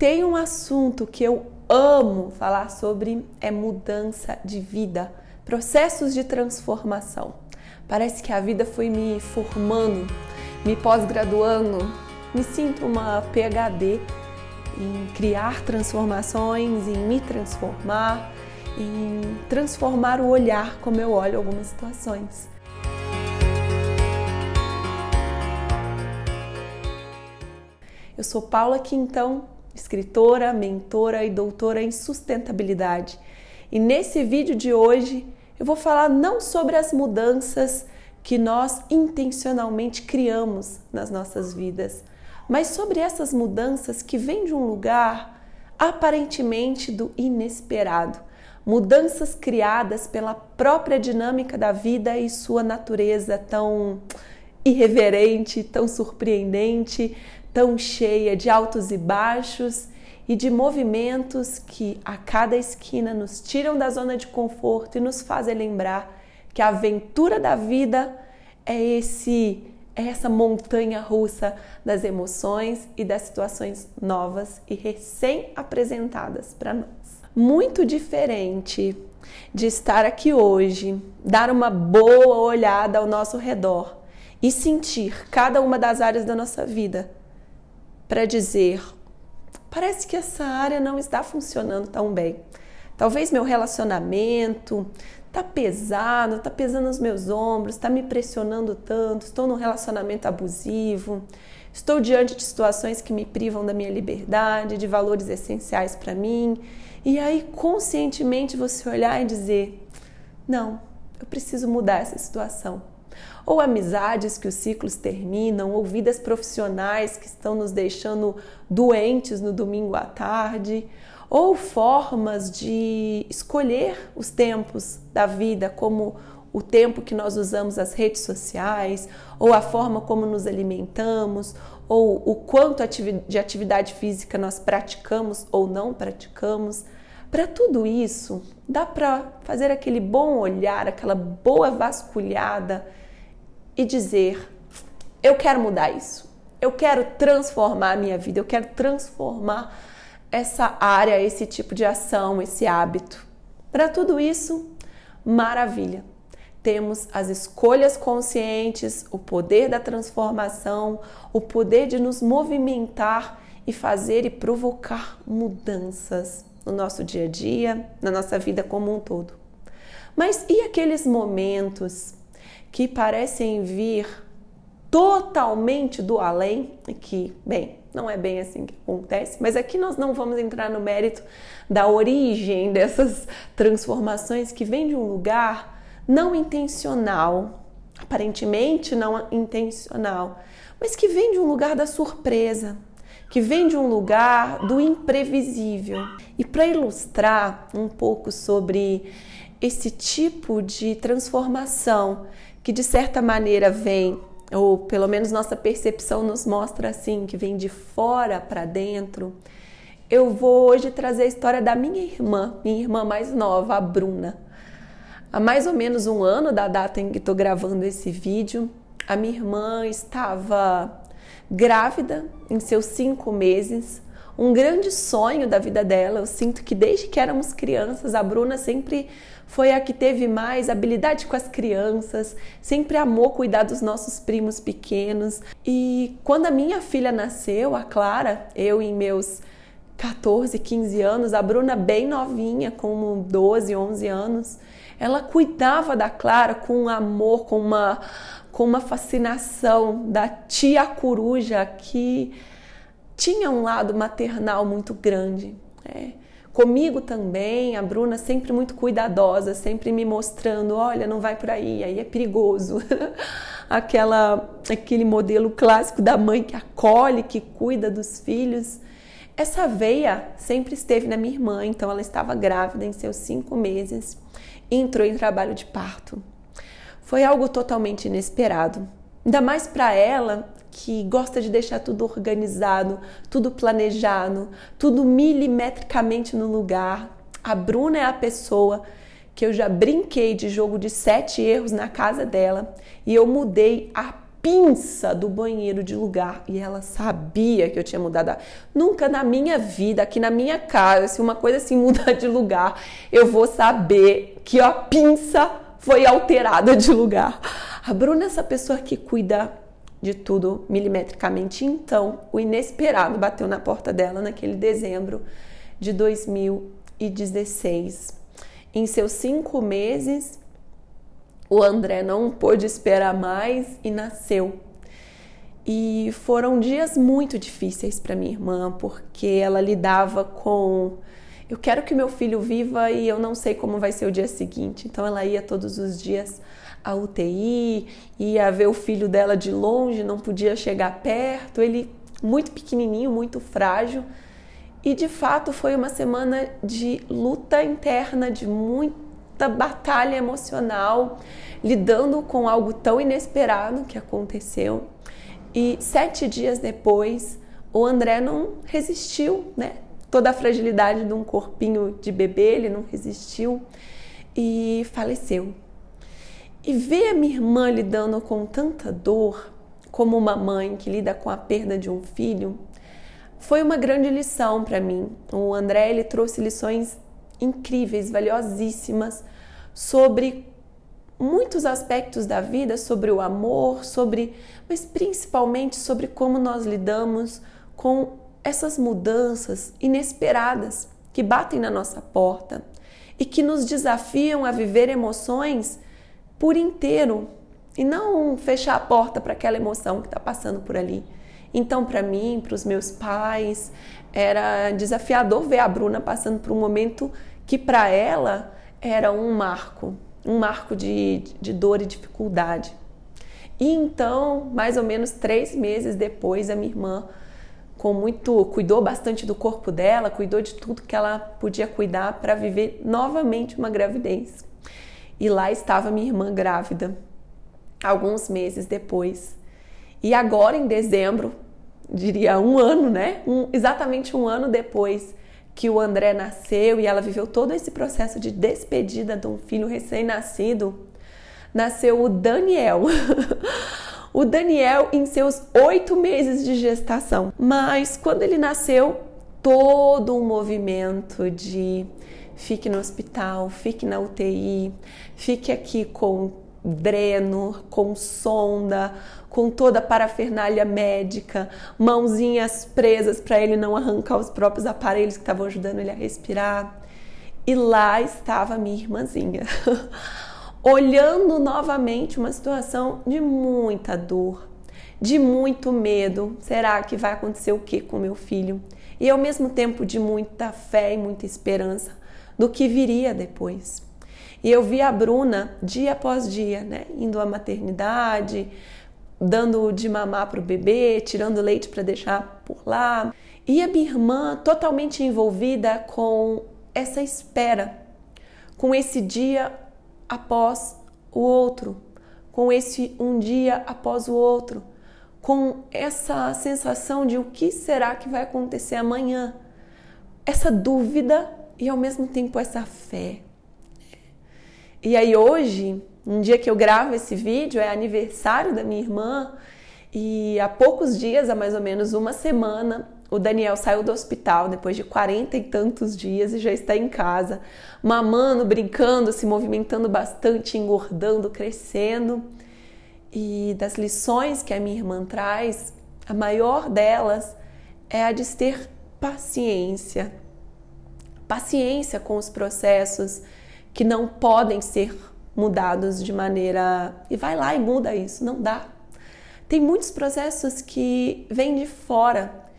tem um assunto que eu amo falar sobre é mudança de vida, processos de transformação. Parece que a vida foi me formando, me pós-graduando, me sinto uma PhD em criar transformações, em me transformar, em transformar o olhar como eu olho algumas situações. Eu sou Paula Quintão, escritora, mentora e doutora em sustentabilidade. E nesse vídeo de hoje eu vou falar não sobre as mudanças que nós intencionalmente criamos nas nossas vidas, mas sobre essas mudanças que vêm de um lugar aparentemente do inesperado. Mudanças criadas pela própria dinâmica da vida e sua natureza tão irreverente, tão surpreendente, tão cheia de altos e baixos e de movimentos que a cada esquina nos tiram da zona de conforto e nos fazem lembrar que a aventura da vida é esse é essa montanha russa das emoções e das situações novas e recém apresentadas para nós. Muito diferente de estar aqui hoje, dar uma boa olhada ao nosso redor e sentir cada uma das áreas da nossa vida para dizer: parece que essa área não está funcionando tão bem. Talvez meu relacionamento tá pesado, tá pesando os meus ombros, tá me pressionando tanto, estou num relacionamento abusivo, estou diante de situações que me privam da minha liberdade, de valores essenciais para mim. E aí conscientemente você olhar e dizer: "Não, eu preciso mudar essa situação" ou amizades que os ciclos terminam, ou vidas profissionais que estão nos deixando doentes no domingo à tarde, ou formas de escolher os tempos da vida, como o tempo que nós usamos as redes sociais, ou a forma como nos alimentamos, ou o quanto de atividade física nós praticamos ou não praticamos. Para tudo isso, dá para fazer aquele bom olhar, aquela boa vasculhada e dizer: eu quero mudar isso, eu quero transformar a minha vida, eu quero transformar essa área, esse tipo de ação, esse hábito. Para tudo isso, maravilha. Temos as escolhas conscientes, o poder da transformação, o poder de nos movimentar e fazer e provocar mudanças no nosso dia a dia, na nossa vida como um todo. Mas e aqueles momentos que parecem vir totalmente do além, que, bem, não é bem assim que acontece, mas aqui nós não vamos entrar no mérito da origem dessas transformações que vêm de um lugar não intencional, aparentemente não intencional, mas que vem de um lugar da surpresa, que vem de um lugar do imprevisível. E para ilustrar um pouco sobre esse tipo de transformação que de certa maneira vem, ou pelo menos nossa percepção nos mostra assim, que vem de fora para dentro, eu vou hoje trazer a história da minha irmã, minha irmã mais nova, a Bruna. Há mais ou menos um ano da data em que estou gravando esse vídeo, a minha irmã estava grávida em seus cinco meses um grande sonho da vida dela. Eu sinto que desde que éramos crianças, a Bruna sempre foi a que teve mais habilidade com as crianças, sempre amou cuidar dos nossos primos pequenos. E quando a minha filha nasceu, a Clara, eu em meus 14, 15 anos, a Bruna bem novinha, com 12, 11 anos, ela cuidava da Clara com amor, com uma, com uma fascinação da tia coruja que tinha um lado maternal muito grande. É. Comigo também, a Bruna sempre muito cuidadosa, sempre me mostrando, olha, não vai por aí, aí é perigoso. Aquela, aquele modelo clássico da mãe que acolhe, que cuida dos filhos. Essa veia sempre esteve na minha irmã, então ela estava grávida em seus cinco meses entrou em trabalho de parto. Foi algo totalmente inesperado. Ainda mais para ela, que gosta de deixar tudo organizado, tudo planejado, tudo milimetricamente no lugar. A Bruna é a pessoa que eu já brinquei de jogo de sete erros na casa dela e eu mudei a pinça do banheiro de lugar e ela sabia que eu tinha mudado. Nunca na minha vida, aqui na minha casa, se uma coisa assim mudar de lugar, eu vou saber que a pinça foi alterada de lugar. A Bruna é essa pessoa que cuida de tudo milimetricamente. Então, o inesperado bateu na porta dela naquele dezembro de 2016. Em seus cinco meses, o André não pôde esperar mais e nasceu. E foram dias muito difíceis para minha irmã, porque ela lidava com eu quero que meu filho viva e eu não sei como vai ser o dia seguinte. Então ela ia todos os dias à UTI, ia ver o filho dela de longe, não podia chegar perto, ele muito pequenininho, muito frágil. E de fato foi uma semana de luta interna, de muita batalha emocional, lidando com algo tão inesperado que aconteceu. E sete dias depois, o André não resistiu, né? Toda a fragilidade de um corpinho de bebê, ele não resistiu e faleceu. E ver a minha irmã lidando com tanta dor, como uma mãe que lida com a perda de um filho, foi uma grande lição para mim. O André ele trouxe lições incríveis, valiosíssimas sobre muitos aspectos da vida, sobre o amor, sobre, mas principalmente sobre como nós lidamos com essas mudanças inesperadas que batem na nossa porta e que nos desafiam a viver emoções por inteiro e não fechar a porta para aquela emoção que está passando por ali. Então, para mim, para os meus pais, era desafiador ver a Bruna passando por um momento que para ela era um marco, um marco de, de dor e dificuldade. E então, mais ou menos três meses depois, a minha irmã, com muito, cuidou bastante do corpo dela, cuidou de tudo que ela podia cuidar para viver novamente uma gravidez. E lá estava minha irmã grávida, alguns meses depois. E agora, em dezembro, diria um ano, né? Um, exatamente um ano depois que o André nasceu e ela viveu todo esse processo de despedida de um filho recém-nascido, nasceu o Daniel. o Daniel em seus oito meses de gestação. Mas quando ele nasceu, todo um movimento de fique no hospital, fique na UTI, fique aqui com dreno, com sonda, com toda a parafernália médica, mãozinhas presas para ele não arrancar os próprios aparelhos que estavam ajudando ele a respirar. E lá estava minha irmãzinha, olhando novamente uma situação de muita dor, de muito medo. Será que vai acontecer o que com meu filho? E ao mesmo tempo de muita fé e muita esperança do que viria depois. E eu vi a Bruna dia após dia, né, indo à maternidade, dando de mamar para o bebê, tirando leite para deixar por lá. E a minha irmã totalmente envolvida com essa espera, com esse dia após o outro, com esse um dia após o outro, com essa sensação de o que será que vai acontecer amanhã, essa dúvida e ao mesmo tempo essa fé. E aí hoje, um dia que eu gravo esse vídeo, é aniversário da minha irmã e há poucos dias, há mais ou menos uma semana, o Daniel saiu do hospital depois de quarenta e tantos dias e já está em casa, mamando, brincando, se movimentando bastante, engordando, crescendo. E das lições que a minha irmã traz, a maior delas é a de ter paciência paciência com os processos que não podem ser mudados de maneira. E vai lá e muda isso, não dá. Tem muitos processos que vêm de fora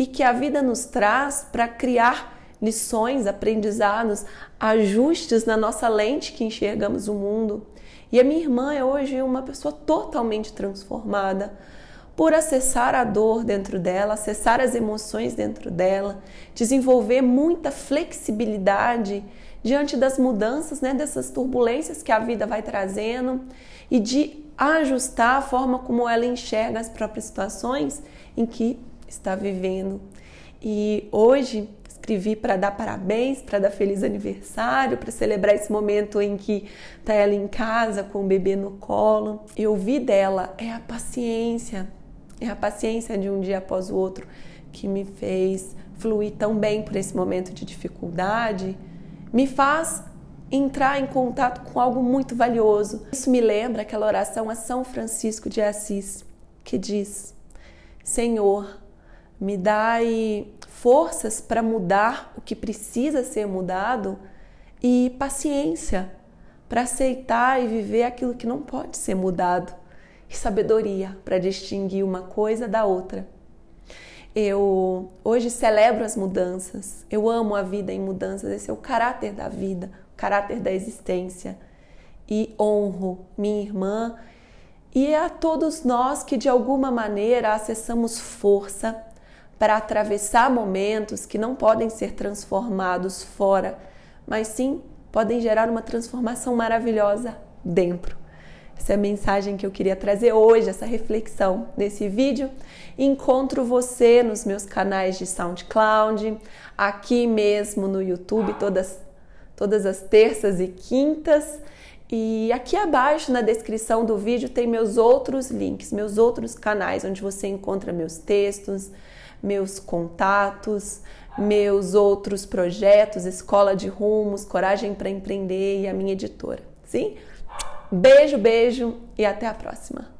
e que a vida nos traz para criar lições, aprendizados, ajustes na nossa lente que enxergamos o mundo. E a minha irmã é hoje uma pessoa totalmente transformada por acessar a dor dentro dela, acessar as emoções dentro dela, desenvolver muita flexibilidade diante das mudanças, né, dessas turbulências que a vida vai trazendo e de ajustar a forma como ela enxerga as próprias situações em que está vivendo. E hoje, escrevi para dar parabéns, para dar feliz aniversário, para celebrar esse momento em que tá ela em casa com o bebê no colo. E ouvi dela é a paciência, é a paciência de um dia após o outro que me fez fluir tão bem por esse momento de dificuldade, me faz entrar em contato com algo muito valioso. Isso me lembra aquela oração a São Francisco de Assis, que diz: Senhor, me dai forças para mudar o que precisa ser mudado e paciência para aceitar e viver aquilo que não pode ser mudado, e sabedoria para distinguir uma coisa da outra. Eu hoje celebro as mudanças, eu amo a vida em mudanças, esse é o caráter da vida, o caráter da existência. E honro minha irmã e a todos nós que de alguma maneira acessamos força para atravessar momentos que não podem ser transformados fora, mas sim podem gerar uma transformação maravilhosa dentro. Essa é a mensagem que eu queria trazer hoje, essa reflexão nesse vídeo. Encontro você nos meus canais de SoundCloud, aqui mesmo no YouTube, todas, todas as terças e quintas. E aqui abaixo na descrição do vídeo tem meus outros links, meus outros canais, onde você encontra meus textos, meus contatos, meus outros projetos, Escola de Rumos, Coragem para Empreender e a minha editora. Sim? Beijo, beijo e até a próxima!